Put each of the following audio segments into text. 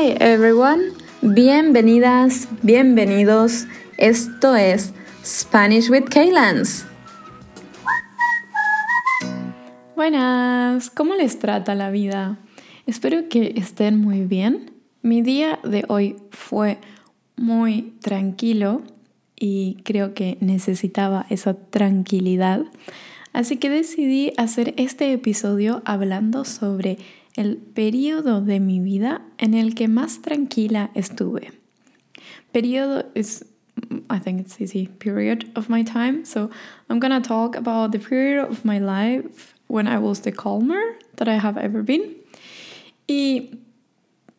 Hi everyone, bienvenidas, bienvenidos. Esto es Spanish with Kaylans. Buenas, ¿cómo les trata la vida? Espero que estén muy bien. Mi día de hoy fue muy tranquilo y creo que necesitaba esa tranquilidad. Así que decidí hacer este episodio hablando sobre el periodo de mi vida en el que más tranquila estuve. Periodo is, I think it's easy, period of my time. So I'm gonna talk about the period of my life when I was the calmer that I have ever been. Y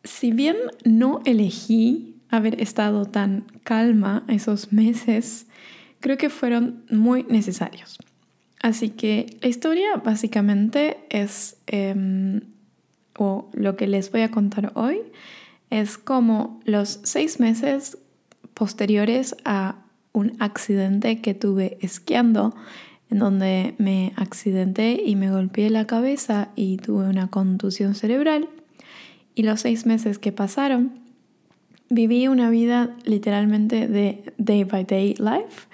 si bien no elegí haber estado tan calma esos meses, creo que fueron muy necesarios. Así que la historia básicamente es em, o lo que les voy a contar hoy es como los seis meses posteriores a un accidente que tuve esquiando, en donde me accidenté y me golpeé la cabeza y tuve una contusión cerebral. Y los seis meses que pasaron, viví una vida literalmente de day by day life,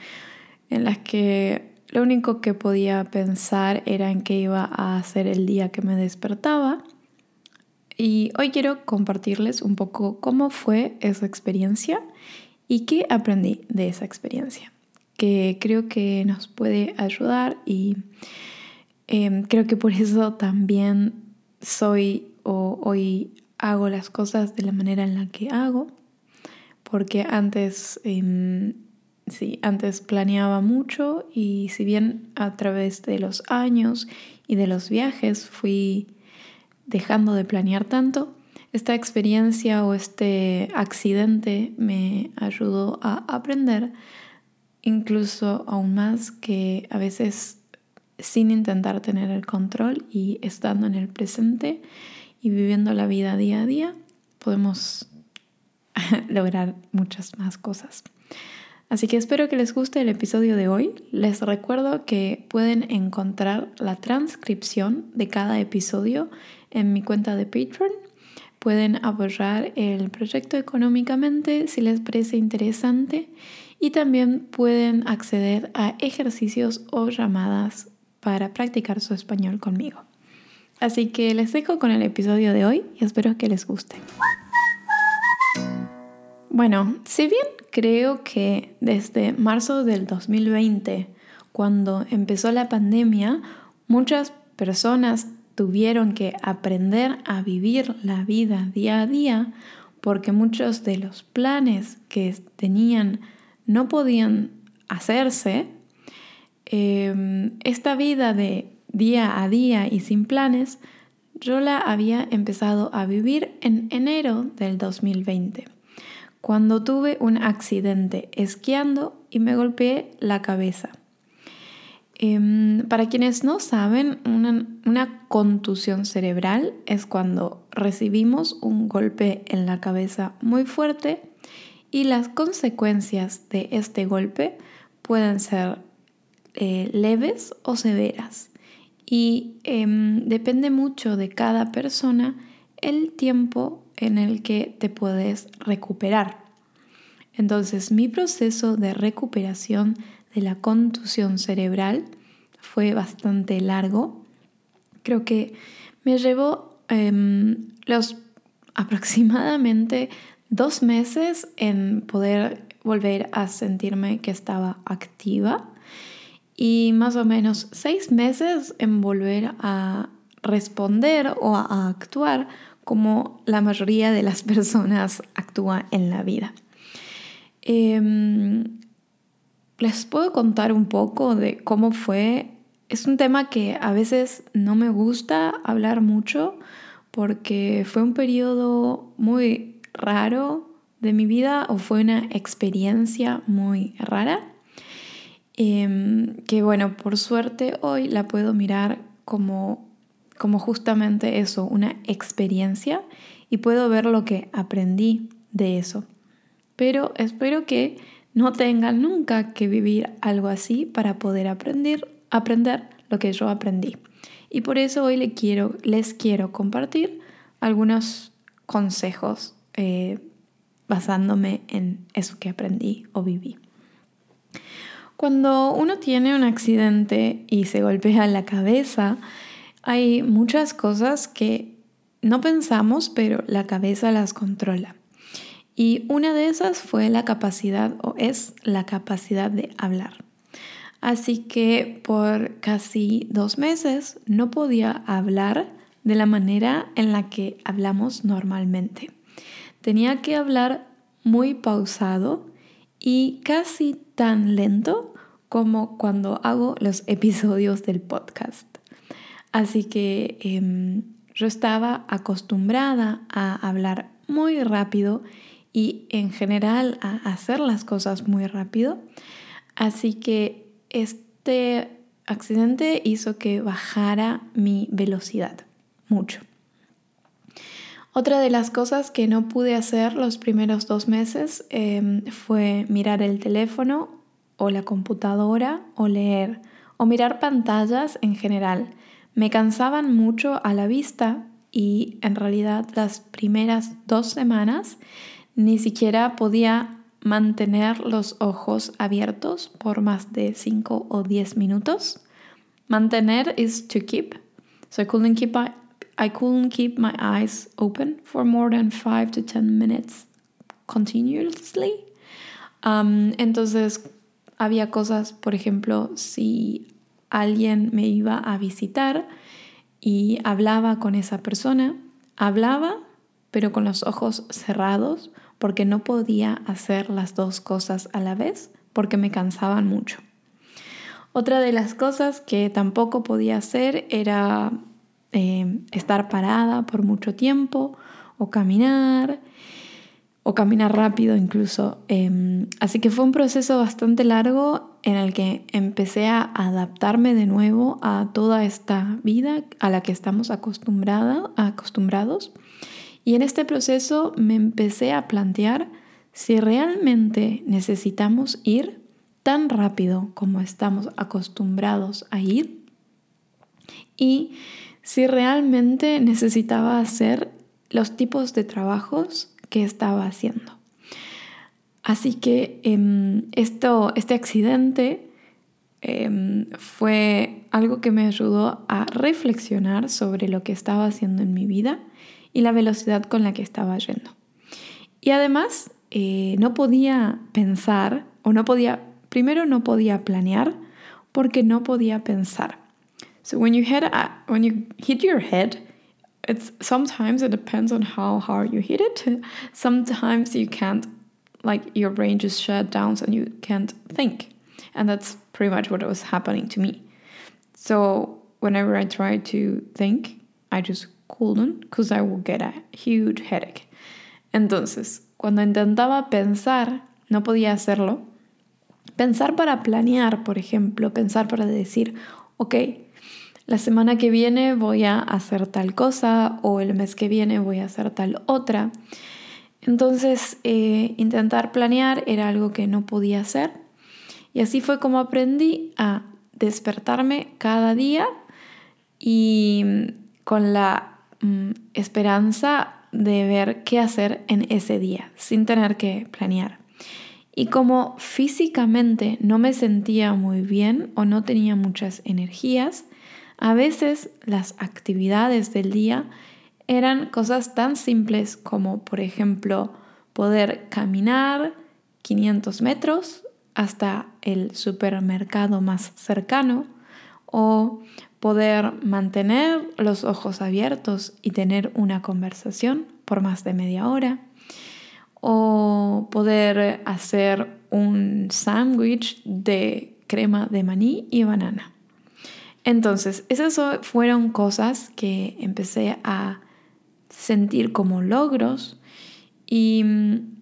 en las que lo único que podía pensar era en qué iba a hacer el día que me despertaba y hoy quiero compartirles un poco cómo fue esa experiencia y qué aprendí de esa experiencia, que creo que nos puede ayudar y em, creo que por eso también soy o hoy hago las cosas de la manera en la que hago, porque antes, em, sí, antes planeaba mucho y si bien a través de los años y de los viajes fui dejando de planear tanto, esta experiencia o este accidente me ayudó a aprender incluso aún más que a veces sin intentar tener el control y estando en el presente y viviendo la vida día a día, podemos lograr muchas más cosas. Así que espero que les guste el episodio de hoy. Les recuerdo que pueden encontrar la transcripción de cada episodio en mi cuenta de Patreon. Pueden apoyar el proyecto económicamente si les parece interesante y también pueden acceder a ejercicios o llamadas para practicar su español conmigo. Así que les dejo con el episodio de hoy y espero que les guste. Bueno, si bien creo que desde marzo del 2020, cuando empezó la pandemia, muchas personas tuvieron que aprender a vivir la vida día a día porque muchos de los planes que tenían no podían hacerse, em, esta vida de día a día y sin planes, yo la había empezado a vivir en enero del 2020, cuando tuve un accidente esquiando y me golpeé la cabeza. Em, para quienes no saben, una, contusión cerebral es cuando recibimos un golpe en la cabeza muy fuerte y las consecuencias de este golpe pueden ser eh, leves o severas. Y em, depende mucho de cada persona el tiempo en el que te puedes recuperar. Entonces mi proceso de recuperación de la contusión cerebral fue bastante largo. Creo que me llevó em, los aproximadamente dos meses en poder volver a sentirme que estaba activa y más o menos seis meses en volver a responder o a actuar como la mayoría de las personas actúa en la vida. Em, les puedo contar un poco de cómo fue. Es un tema que a veces no me gusta hablar mucho porque fue un periodo muy raro de mi vida o fue una experiencia muy rara. Em, que bueno, por suerte hoy la puedo mirar como, como justamente eso, una experiencia y puedo ver lo que aprendí de eso. Pero espero que no tengan nunca que vivir algo así para poder aprender, aprender lo que yo aprendí. Y por eso hoy les quiero, compartir algunos consejos eh, basándome en eso que aprendí o viví. Cuando uno tiene un accidente y se golpea la cabeza, hay muchas cosas que no pensamos, pero la cabeza las controla. Y una de esas fue la capacidad o es la capacidad de hablar. Así que por casi dos meses no podía hablar de la manera en la que hablamos normalmente. Tenía que hablar muy pausado y casi tan lento como cuando hago los episodios del podcast. Así que em, yo estaba acostumbrada a hablar muy rápido y en general a hacer las cosas muy rápido. Así que este accidente hizo que bajara mi velocidad mucho. Otra de las cosas que no pude hacer los primeros dos meses em, fue mirar el teléfono o la computadora o leer o mirar pantallas en general. Me cansaban mucho a la vista y en realidad las primeras dos semanas ni siquiera podía mantener los ojos abiertos por más de 5 o 10 minutos. Mantener is to keep. So I couldn't keep my, I couldn't keep my eyes open for more than 5 to 10 minutes continuously. Um, entonces había cosas, por ejemplo, si alguien me iba a visitar y hablaba con esa persona, hablaba pero con los ojos cerrados porque no podía hacer las dos cosas a la vez porque me cansaban mucho. Otra de las cosas que tampoco podía hacer era eh, estar parada por mucho tiempo o caminar o caminar rápido incluso. Em, así que fue un proceso bastante largo en el que empecé a adaptarme de nuevo a toda esta vida a la que estamos acostumbrados y en este proceso me empecé a plantear si realmente necesitamos ir tan rápido como estamos acostumbrados a ir y si realmente necesitaba hacer los tipos de trabajos que estaba haciendo. Así que em, esto, este accidente em, fue algo que me ayudó a reflexionar sobre lo que estaba haciendo en mi vida y la velocidad con la que estaba yendo. Y además eh, no podía pensar o no podía, primero no podía planear porque no podía pensar. So when you hit, uh, when you hit your head, it's sometimes it depends on how hard you hit it. Sometimes you can't, like your brain just shut down and you can't think. And that's pretty much what was happening to me. So whenever I tried to think, I just couldn't because I would get a huge headache. Entonces, cuando intentaba pensar, no podía hacerlo. Pensar para planear, por ejemplo, pensar para decir, ok, la semana que viene voy a hacer tal cosa o el mes que viene voy a hacer tal otra. Entonces, eh, intentar planear era algo que no podía hacer. Y así fue como aprendí a despertarme cada día y con la Mm, esperanza de ver qué hacer en ese día, sin tener que planear. Y como físicamente no me sentía muy bien o no tenía muchas energías, a veces las actividades del día eran cosas tan simples como, por ejemplo, poder caminar 500 metros hasta el supermercado más cercano o poder mantener los ojos abiertos y tener una conversación por más de media hora, o poder hacer un sándwich de crema de maní y banana. Entonces, esas fueron cosas que empecé a sentir como logros y mm,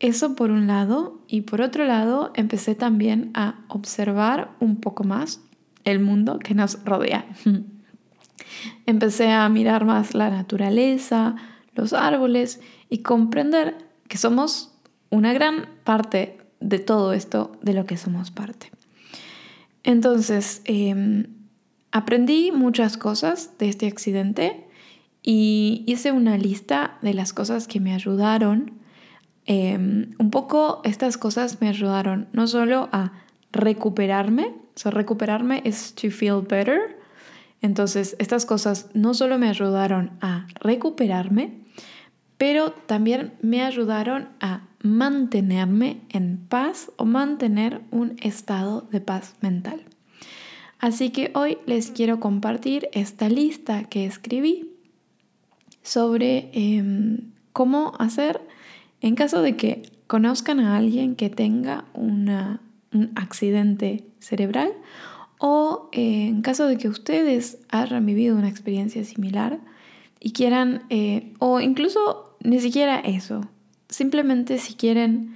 eso por un lado y por otro lado empecé también a observar un poco más el mundo que nos rodea. Empecé a mirar más la naturaleza, los árboles y comprender que somos una gran parte de todo esto de lo que somos parte. Entonces, em, aprendí muchas cosas de este accidente y hice una lista de las cosas que me ayudaron. Em, un poco estas cosas me ayudaron no solo a recuperarme, o recuperarme es to feel better. Entonces, estas cosas no solo me ayudaron a recuperarme, pero también me ayudaron a mantenerme en paz o mantener un estado de paz mental. Así que hoy les quiero compartir esta lista que escribí sobre em, cómo hacer en caso de que conozcan a alguien que tenga un accidente cerebral o eh, en caso de que ustedes hayan vivido una experiencia similar y quieran, eh, o incluso ni siquiera eso, simplemente si quieren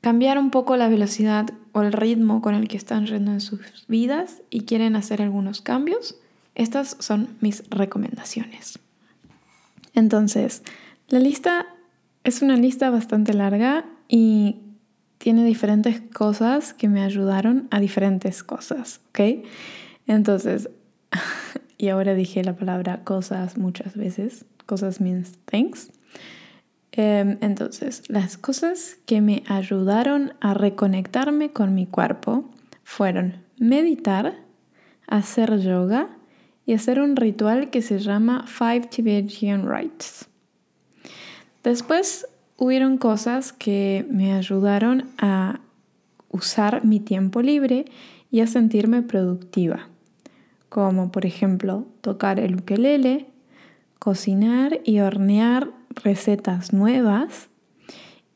cambiar un poco la velocidad o el ritmo con el que están yendo en sus vidas y quieren hacer algunos cambios, estas son mis recomendaciones. Entonces, la lista es una lista bastante larga y tiene diferentes cosas que me ayudaron a diferentes cosas, ¿ok? Entonces, y ahora dije la palabra cosas muchas veces, cosas means things. Em, entonces, las cosas que me ayudaron a reconectarme con mi cuerpo fueron meditar, hacer yoga y hacer un ritual que se llama Five Tibetan Rites. Después hubieron cosas que me ayudaron a usar mi tiempo libre y a sentirme productiva, como por ejemplo tocar el ukelele, cocinar y hornear recetas nuevas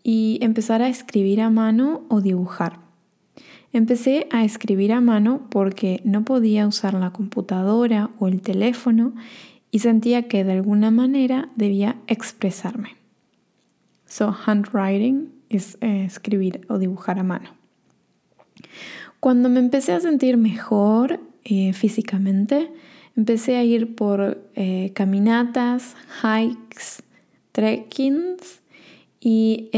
y empezar a escribir a mano o dibujar. Empecé a escribir a mano porque no podía usar la computadora o el teléfono y sentía que de alguna manera debía expresarme. So, handwriting es eh, escribir o dibujar a mano. Cuando me empecé a sentir mejor eh, físicamente, empecé a ir por eh, caminatas, hikes, trekkings y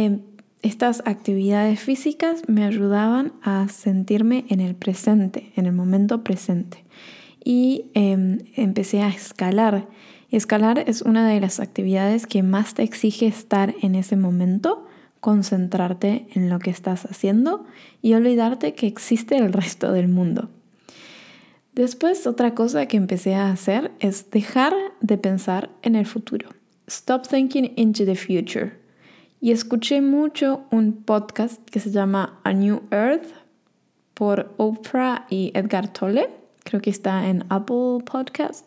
estas actividades físicas me ayudaban a sentirme en el presente, en el momento presente. Y em, empecé a escalar. Escalar es una de las actividades que más te exige estar en ese momento, concentrarte en lo que estás haciendo y olvidarte que existe el resto del mundo. Después otra cosa que empecé a hacer es dejar de pensar en el futuro. Stop Thinking into the Future. Y escuché mucho un podcast que se llama A New Earth por Oprah y Edgar Tolle. Creo que está en Apple Podcast.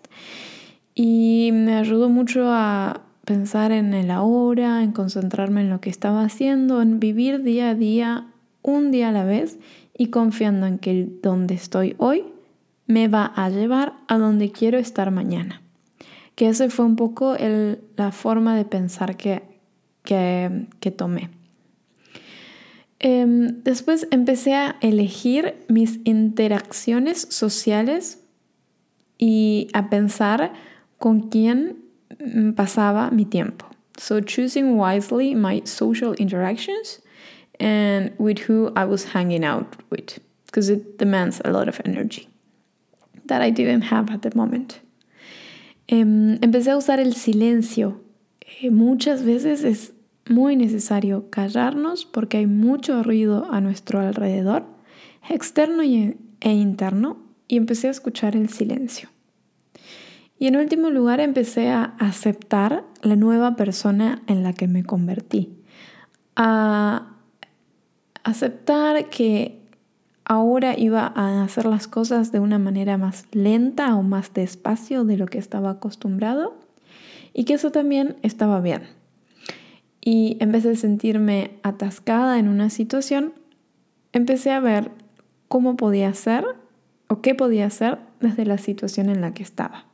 Y me ayudó mucho a pensar en el ahora, en concentrarme en lo que estaba haciendo, en vivir día a día, un día a la vez y confiando en que donde estoy hoy me va a llevar a donde quiero estar mañana que esa fue un poco la forma de pensar que, que, tomé. Em, después empecé a elegir mis interacciones sociales y a pensar con quién pasaba mi tiempo. So choosing wisely my social interactions and with who I was hanging out with, because it demands a lot of energy that I didn't have at the moment. Em, empecé a usar el silencio. Eh, muchas veces es muy necesario callarnos porque hay mucho ruido a nuestro alrededor, externo e interno, y empecé a escuchar el silencio. Y en último lugar empecé a aceptar la nueva persona en la que me convertí. A aceptar que ahora iba a hacer las cosas de una manera más lenta o más despacio de lo que estaba acostumbrado y que eso también estaba bien. Y en vez de sentirme atascada en una situación, empecé a ver cómo podía hacer o qué podía hacer desde la situación en la que estaba.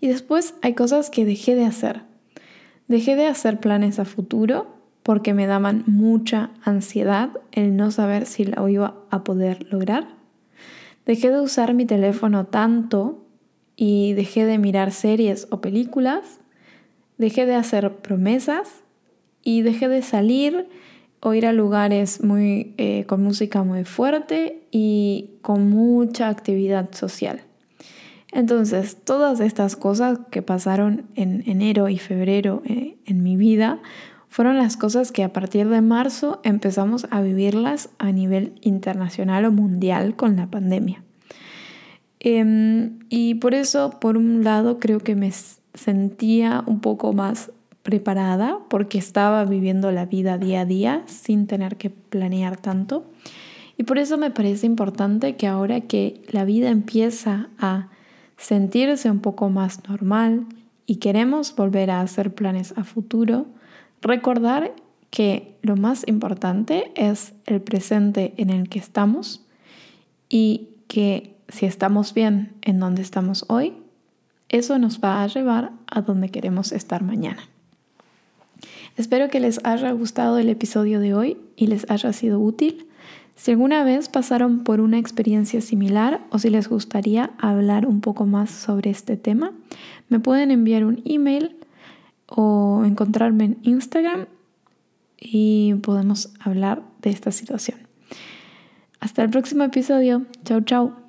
Y después hay cosas que dejé de hacer. Dejé de hacer planes a futuro porque me daban mucha ansiedad el no saber si la iba a poder lograr. Dejé de usar mi teléfono tanto y dejé de mirar series o películas. Dejé de hacer promesas y dejé de salir o ir a lugares muy, eh, con música muy fuerte y con mucha actividad social. Entonces, todas estas cosas que pasaron en enero y febrero eh, en mi vida fueron las cosas que a partir de marzo empezamos a vivirlas a nivel internacional o mundial con la pandemia. Em, y por eso, por un lado, creo que me sentía un poco más preparada porque estaba viviendo la vida día a día sin tener que planear tanto. Y por eso me parece importante que ahora que la vida empieza a sentirse un poco más normal y queremos volver a hacer planes a futuro, recordar que lo más importante es el presente en el que estamos y que si estamos bien en donde estamos hoy, eso nos va a llevar a donde queremos estar mañana. Espero que les haya gustado el episodio de hoy y les haya sido útil. Si alguna vez pasaron por una experiencia similar o si les gustaría hablar un poco más sobre este tema, me pueden enviar un email o encontrarme en Instagram y podemos hablar de esta situación. Hasta el próximo episodio. Chao, chao.